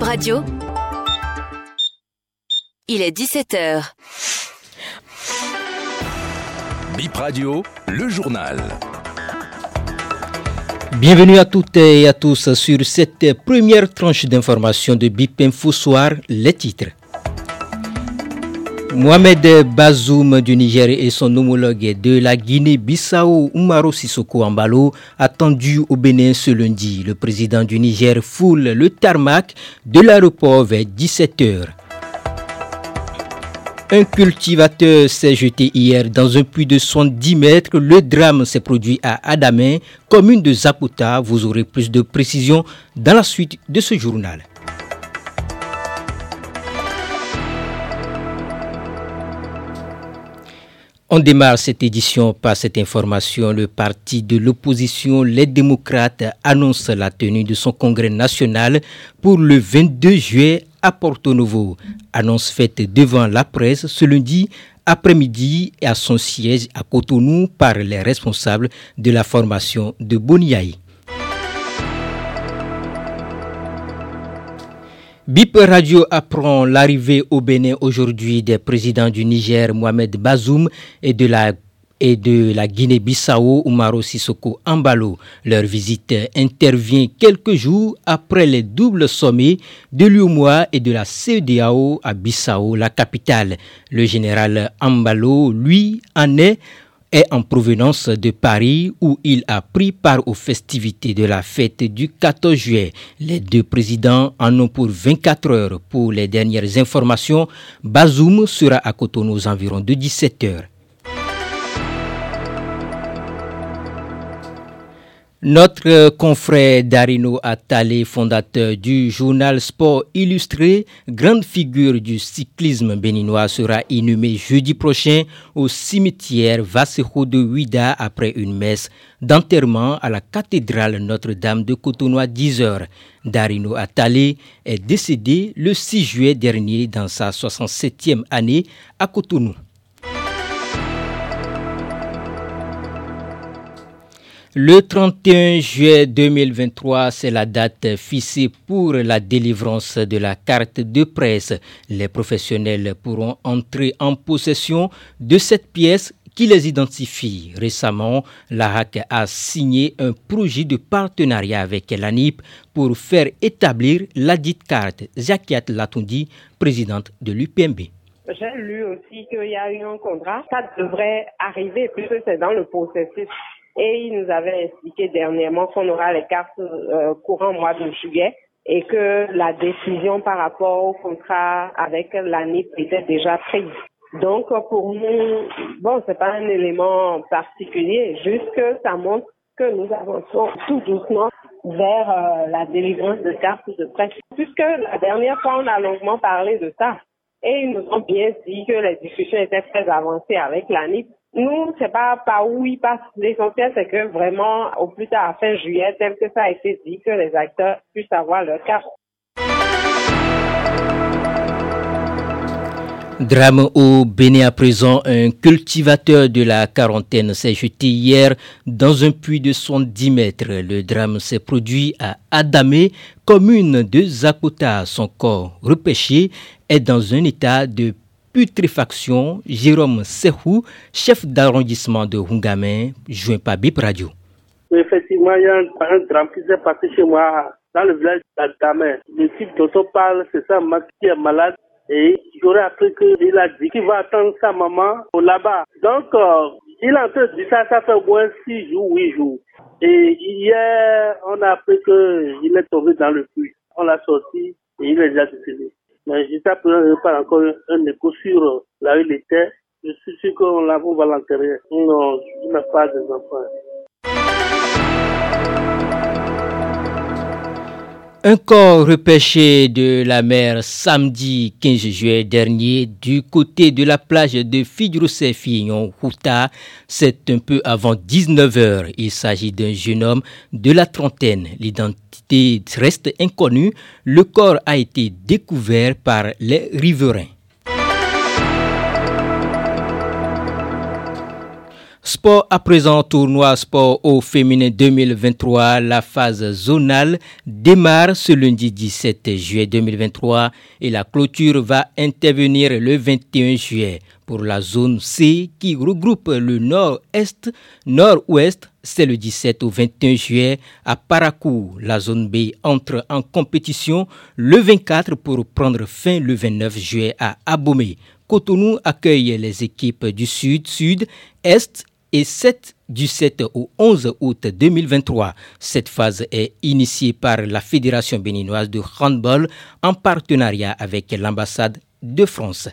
Bib Radio. Il est 17h. Bip Radio, le journal. Bienvenue à toutes et à tous sur cette première tranche d'information de BIP Info Soir, les titres. Mohamed Bazoum du Niger et son homologue de la Guinée-Bissau, Umaro Sissoko Ambalo, attendu au Bénin ce lundi. Le président du Niger foule le tarmac de l'aéroport vers 17h. Un cultivateur s'est jeté hier dans un puits de 70 mètres. Le drame s'est produit à Adamé, commune de Zapota. Vous aurez plus de précisions dans la suite de ce journal. On démarre cette édition par cette information. Le parti de l'opposition, les démocrates, annonce la tenue de son congrès national pour le 22 juillet à Porto Novo. Annonce faite devant la presse ce lundi après-midi à son siège à Cotonou par les responsables de la formation de Boniaï. BIP Radio apprend l'arrivée au Bénin aujourd'hui des présidents du Niger, Mohamed Bazoum, et de la Guinée-Bissau, Umaro Sissoko Ambalo. Leur visite intervient quelques jours après les doubles sommets de l'UMOA et de la CEDEAO à Bissau, la capitale. Le général Ambalo, lui, en est est en provenance de Paris où il a pris part aux festivités de la fête du 14 juillet. Les deux présidents en ont pour 24 heures. Pour les dernières informations, Bazoum sera à Cotonou aux environs de 17 heures. Notre confrère Darino Atale, fondateur du journal Sport Illustré, grande figure du cyclisme béninois, sera inhumé jeudi prochain au cimetière Vassejo de Huida après une messe d'enterrement à la cathédrale Notre-Dame de Cotonou à 10 heures. Darino Atale est décédé le 6 juillet dernier dans sa 67e année à Cotonou. Le 31 juillet 2023, c'est la date fixée pour la délivrance de la carte de presse. Les professionnels pourront entrer en possession de cette pièce qui les identifie. Récemment, la HAC a signé un projet de partenariat avec l'ANIP pour faire établir la dite carte. Zakiat Latundi, présidente de l'UPMB. J'ai lu aussi qu'il y a eu un contrat. Ça devrait arriver puisque c'est dans le processus. Et il nous avait expliqué dernièrement qu'on aura les cartes euh, courant mois de juillet et que la décision par rapport au contrat avec l'ANIP était déjà prise. Donc pour nous, bon, c'est pas un élément particulier, juste que ça montre que nous avançons tout doucement vers euh, la délivrance de cartes de presse. Puisque la dernière fois, on a longuement parlé de ça. Et ils nous ont bien dit que les discussions étaient très avancées avec l'ANIP nous, c'est pas par où il passe. L'essentiel, c'est que vraiment, au plus tard, à fin juillet, tel que ça a été dit, que les acteurs puissent avoir leur carte. Drame au Bénin à présent, un cultivateur de la quarantaine s'est jeté hier dans un puits de 70 mètres. Le drame s'est produit à Adamé, commune de Zakota. Son corps repêché est dans un état de putréfaction, Jérôme Sehou, chef d'arrondissement de Hungamin, joint par Bip Radio. Effectivement, il y a un, drame qui s'est passé chez moi dans le village d'Adamé. Le type dont on parle, c'est maman qui est malade. Et j'aurais appris qu'il a dit qu'il va attendre sa maman là-bas. Donc, euh, il a entendu ça, ça fait au moins 6 jours, 8 jours. Et hier, on a appris qu'il est tombé dans le puits. On l'a sorti et il est déjà décédé. Mais jusqu'à présent, pas encore un écho sur là où il. Je suis sûr qu'on l'a va l'enterrer. Non, je n'ai pas des enfants. Un corps repêché de la mer samedi 15 juillet dernier du côté de la plage de Fidroussé-Fillon, Houta. C'est un peu avant 19h. Il s'agit d'un jeune homme de la trentaine. L'identité reste inconnue. Le corps a été découvert par les riverains. Sport à présent, tournoi sport au féminin 2023. La phase zonale démarre ce lundi 17 juillet 2023 et la clôture va intervenir le 21 juillet pour la zone C qui regroupe le nord-est, nord-ouest. C'est le 17 au 21 juillet à Parakou. La zone B entre en compétition le 24 pour prendre fin le 29 juillet à Abomey. Cotonou accueille les équipes du Sud, Sud, Est et 7 du 7 au 11 août 2023. Cette phase est initiée par la Fédération béninoise de handball en partenariat avec l'ambassade de France.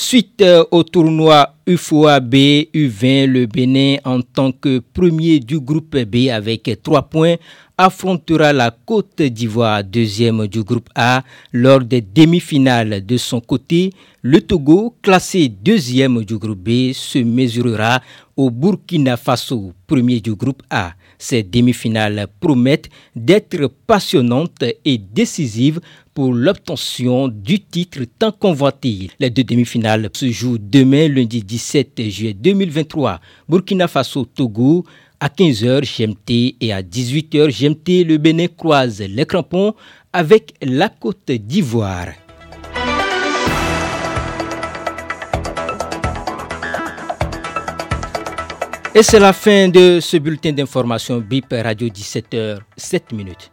Suite euh, au tournoi UFOA B U20, le Bénin en tant que premier du groupe B avec trois points affrontera la Côte d'Ivoire, deuxième du groupe A, lors des demi-finales. De son côté, le Togo, classé deuxième du groupe B, se mesurera au Burkina Faso, premier du groupe A. Ces demi-finales promettent d'être passionnantes et décisives pour l'obtention du titre tant convoité. Les deux demi-finales se jouent demain, lundi 17 juillet 2023. Burkina Faso-Togo à 15h GMT et à 18h GMT, le Bénin croise les crampons avec la Côte d'Ivoire. Et c'est la fin de ce bulletin d'information BIP Radio 17h 7 minutes.